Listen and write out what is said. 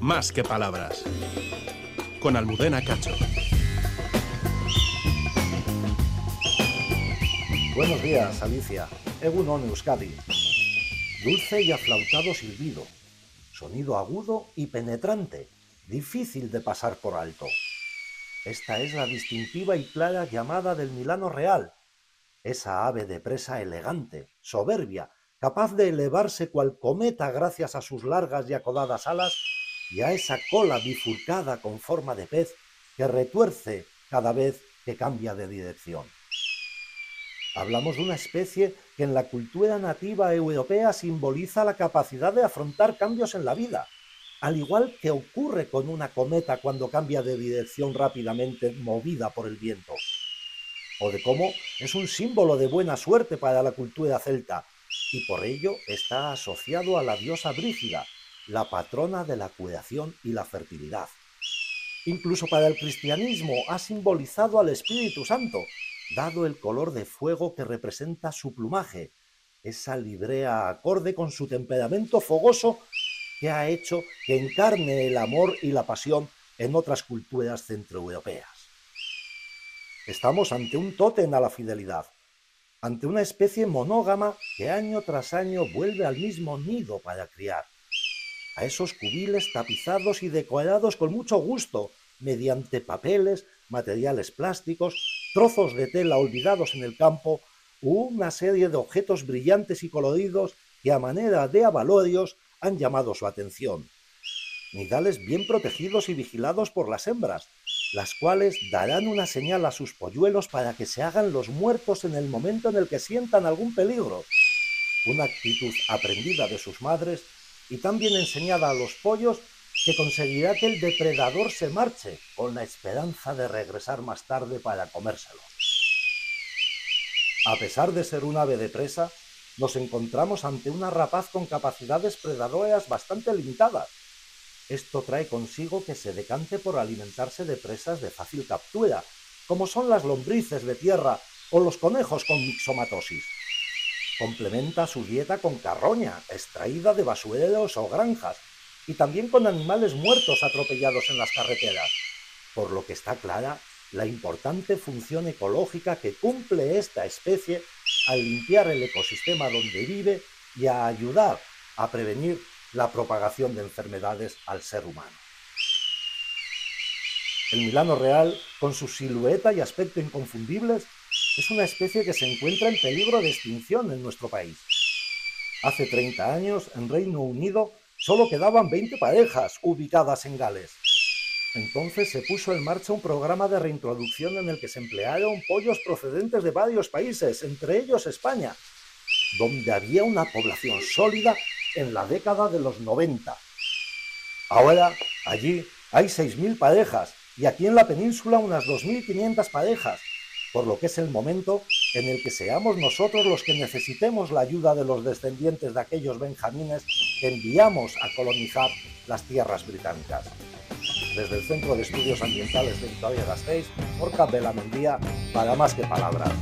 Más que palabras. Con Almudena Cacho. Buenos días, Alicia. Egunon Euskadi. Dulce y aflautado silbido. Sonido agudo y penetrante, difícil de pasar por alto. Esta es la distintiva y clara llamada del Milano Real, esa ave de presa elegante, soberbia, capaz de elevarse cual cometa gracias a sus largas y acodadas alas y a esa cola bifurcada con forma de pez que retuerce cada vez que cambia de dirección. Hablamos de una especie que en la cultura nativa europea simboliza la capacidad de afrontar cambios en la vida, al igual que ocurre con una cometa cuando cambia de dirección rápidamente movida por el viento, o de cómo es un símbolo de buena suerte para la cultura celta, y por ello está asociado a la diosa Brígida, la patrona de la curación y la fertilidad. Incluso para el cristianismo ha simbolizado al Espíritu Santo, dado el color de fuego que representa su plumaje, esa librea acorde con su temperamento fogoso que ha hecho que encarne el amor y la pasión en otras culturas centroeuropeas. Estamos ante un tótem a la fidelidad, ante una especie monógama que año tras año vuelve al mismo nido para criar, a esos cubiles tapizados y decorados con mucho gusto, mediante papeles, materiales plásticos, trozos de tela olvidados en el campo una serie de objetos brillantes y coloridos que a manera de avalorios han llamado su atención. Nidales bien protegidos y vigilados por las hembras, las cuales darán una señal a sus polluelos para que se hagan los muertos en el momento en el que sientan algún peligro. Una actitud aprendida de sus madres y tan bien enseñada a los pollos que conseguirá que el depredador se marche con la esperanza de regresar más tarde para comérselo. A pesar de ser un ave de presa, nos encontramos ante una rapaz con capacidades predadoras bastante limitadas. Esto trae consigo que se decante por alimentarse de presas de fácil captura, como son las lombrices de tierra o los conejos con mixomatosis. Complementa su dieta con carroña, extraída de basureros o granjas, y también con animales muertos atropellados en las carreteras, por lo que está clara la importante función ecológica que cumple esta especie al limpiar el ecosistema donde vive y a ayudar a prevenir la propagación de enfermedades al ser humano. El Milano Real, con su silueta y aspecto inconfundibles, es una especie que se encuentra en peligro de extinción en nuestro país. Hace 30 años, en Reino Unido, solo quedaban 20 parejas ubicadas en Gales. Entonces se puso en marcha un programa de reintroducción en el que se emplearon pollos procedentes de varios países, entre ellos España, donde había una población sólida en la década de los 90. Ahora, allí hay 6.000 parejas y aquí en la península unas 2.500 parejas, por lo que es el momento en el que seamos nosotros los que necesitemos la ayuda de los descendientes de aquellos benjamines que enviamos a colonizar las tierras británicas. Desde el Centro de Estudios Ambientales de Victoria Gasteiz, por Mendía, para más que palabras.